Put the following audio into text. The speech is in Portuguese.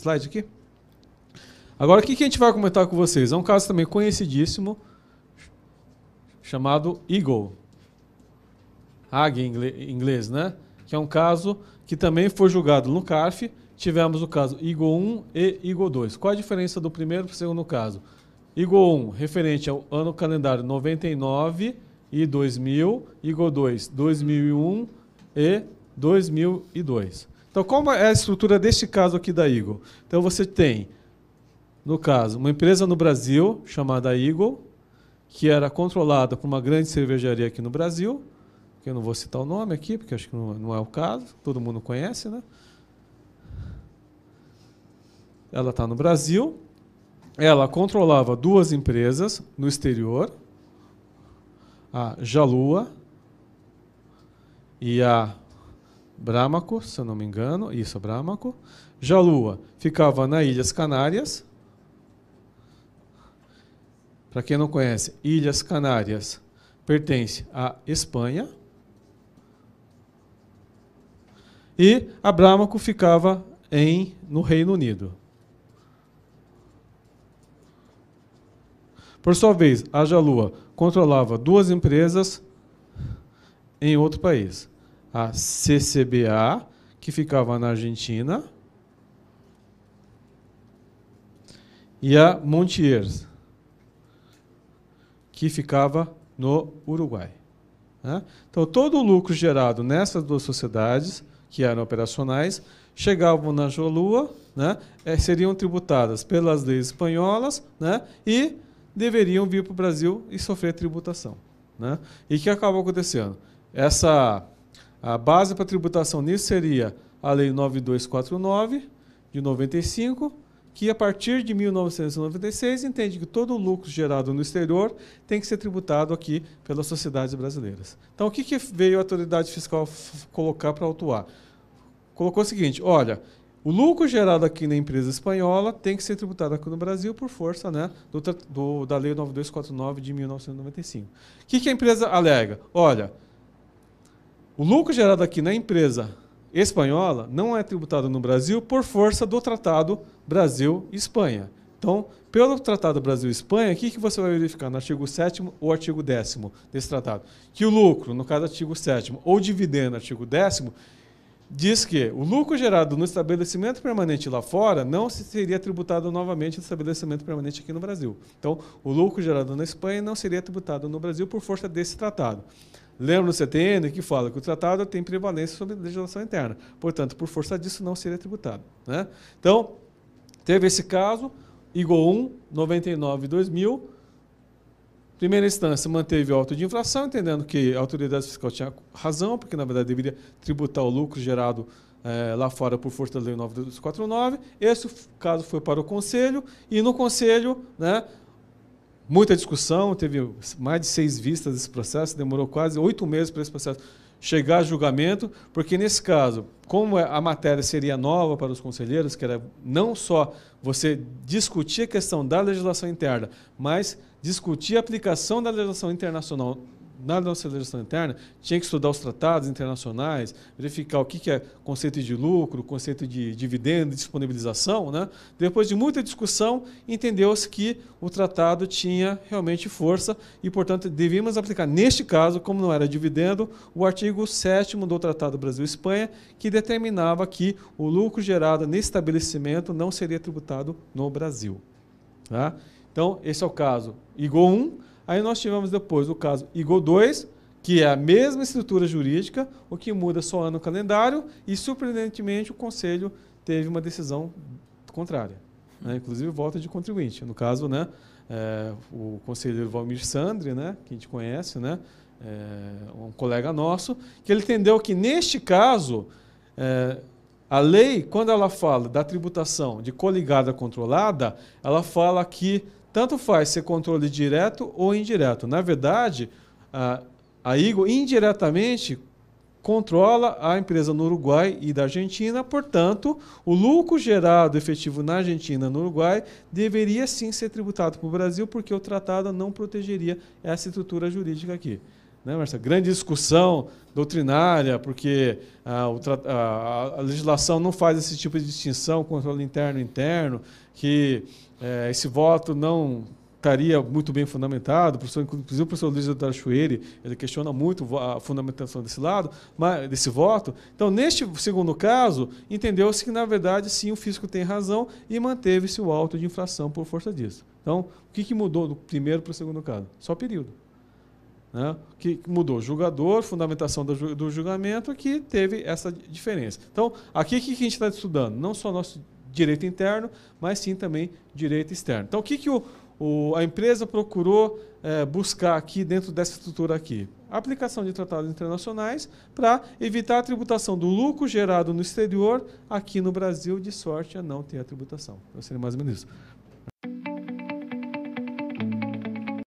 slide aqui. Agora, o que, que a gente vai comentar com vocês? É um caso também conhecidíssimo, chamado Eagle. AG em inglês, né? Que é um caso que também foi julgado no CARF. Tivemos o caso Eagle 1 e Eagle 2. Qual a diferença do primeiro para o segundo caso? Eagle 1, referente ao ano calendário 99 e 2000. Eagle 2, 2001 e 2002. Então, como é a estrutura deste caso aqui da Eagle? Então, você tem, no caso, uma empresa no Brasil chamada Eagle, que era controlada por uma grande cervejaria aqui no Brasil, que eu não vou citar o nome aqui, porque acho que não, é o caso, todo mundo conhece, né? Ela está no Brasil, ela controlava duas empresas no exterior, a Jalua e a Bramaco, se eu não me engano, isso, a Bramaco. Jalua ficava nas Ilhas Canárias. Para quem não conhece, Ilhas Canárias pertence à Espanha. E a Bramaco ficava em, no Reino Unido. Por sua vez, a Jalua controlava duas empresas em outro país. A CCBA, que ficava na Argentina, e a Montiers, que ficava no Uruguai. Né? Então, todo o lucro gerado nessas duas sociedades que eram operacionais, chegavam na Jolua, né, eh, seriam tributadas pelas leis espanholas né, e deveriam vir para o Brasil e sofrer tributação. Né? E o que acabou acontecendo? Essa, a base para tributação nisso seria a Lei 9249, de 95, que a partir de 1996 entende que todo o lucro gerado no exterior tem que ser tributado aqui pelas sociedades brasileiras. Então, o que, que veio a autoridade fiscal colocar para autuar? Colocou o seguinte: olha, o lucro gerado aqui na empresa espanhola tem que ser tributado aqui no Brasil por força né, do, do, da Lei 9249 de 1995. O que, que a empresa alega? Olha, o lucro gerado aqui na empresa espanhola não é tributado no Brasil por força do Tratado Brasil-Espanha. Então, pelo Tratado Brasil-Espanha, o que, você vai verificar no artigo 7 ou artigo 10 desse tratado? Que o lucro, no caso artigo 7 ou dividendo, artigo 10 diz que o lucro gerado no estabelecimento permanente lá fora não seria tributado novamente no estabelecimento permanente aqui no Brasil. Então, o lucro gerado na Espanha não seria tributado no Brasil por força desse tratado. Lembra no CTN que fala que o tratado tem prevalência sobre a legislação interna. Portanto, por força disso, não seria tributado. Né? Então, teve esse caso, IGO 1, 99 2000. Primeira instância, manteve o auto de infração, entendendo que a autoridade fiscal tinha razão, porque, na verdade, deveria tributar o lucro gerado é, lá fora por força da Lei 9249. Esse caso foi para o Conselho, e no Conselho, né, muita discussão, teve mais de seis vistas desse processo, demorou quase oito meses para esse processo chegar a julgamento, porque nesse caso, como a matéria seria nova para os conselheiros, que era não só você discutir a questão da legislação interna, mas discutir a aplicação da legislação internacional na nossa legislação interna, tinha que estudar os tratados internacionais, verificar o que é conceito de lucro, conceito de dividendo, disponibilização. Né? Depois de muita discussão, entendeu-se que o tratado tinha realmente força e, portanto, devíamos aplicar, neste caso, como não era dividendo, o artigo 7 do Tratado Brasil-Espanha, que determinava que o lucro gerado nesse estabelecimento não seria tributado no Brasil. Tá? Então, esse é o caso IGO 1, Aí nós tivemos depois o caso IGO 2, que é a mesma estrutura jurídica, o que muda só ano calendário, e surpreendentemente o Conselho teve uma decisão contrária. Né? Inclusive volta de contribuinte. No caso, né, é, o conselheiro Valmir Sandri, né, que a gente conhece, né, é, um colega nosso, que ele entendeu que neste caso é, a lei, quando ela fala da tributação de coligada controlada, ela fala que tanto faz ser controle direto ou indireto. Na verdade, a, a Igo indiretamente controla a empresa no Uruguai e da Argentina, portanto, o lucro gerado efetivo na Argentina no Uruguai deveria sim ser tributado para o Brasil, porque o tratado não protegeria essa estrutura jurídica aqui. Né, grande discussão doutrinária, porque a, a, a, legislação não faz esse tipo de distinção, controle interno e interno, que é, esse voto não estaria muito bem fundamentado. Inclusive o professor Luiz Eduardo Chueire, ele questiona muito a fundamentação desse lado, mas, desse voto. Então, neste segundo caso, entendeu-se que, na verdade, sim, o fisco tem razão e manteve-se o auto de infração por força disso. Então, o que, que mudou do primeiro para o segundo caso? Só período. Né? Que mudou? Julgador, fundamentação do, do julgamento, que teve essa diferença. Então, aqui o que a gente está estudando? Não só nosso direito interno, mas sim também direito externo. Então, o que, que o, o, a empresa procurou é, buscar aqui dentro dessa estrutura aqui? Aplicação de tratados internacionais para evitar a tributação do lucro gerado no exterior aqui no Brasil, de sorte a não ter a tributação. Então, seria mais ou menos isso.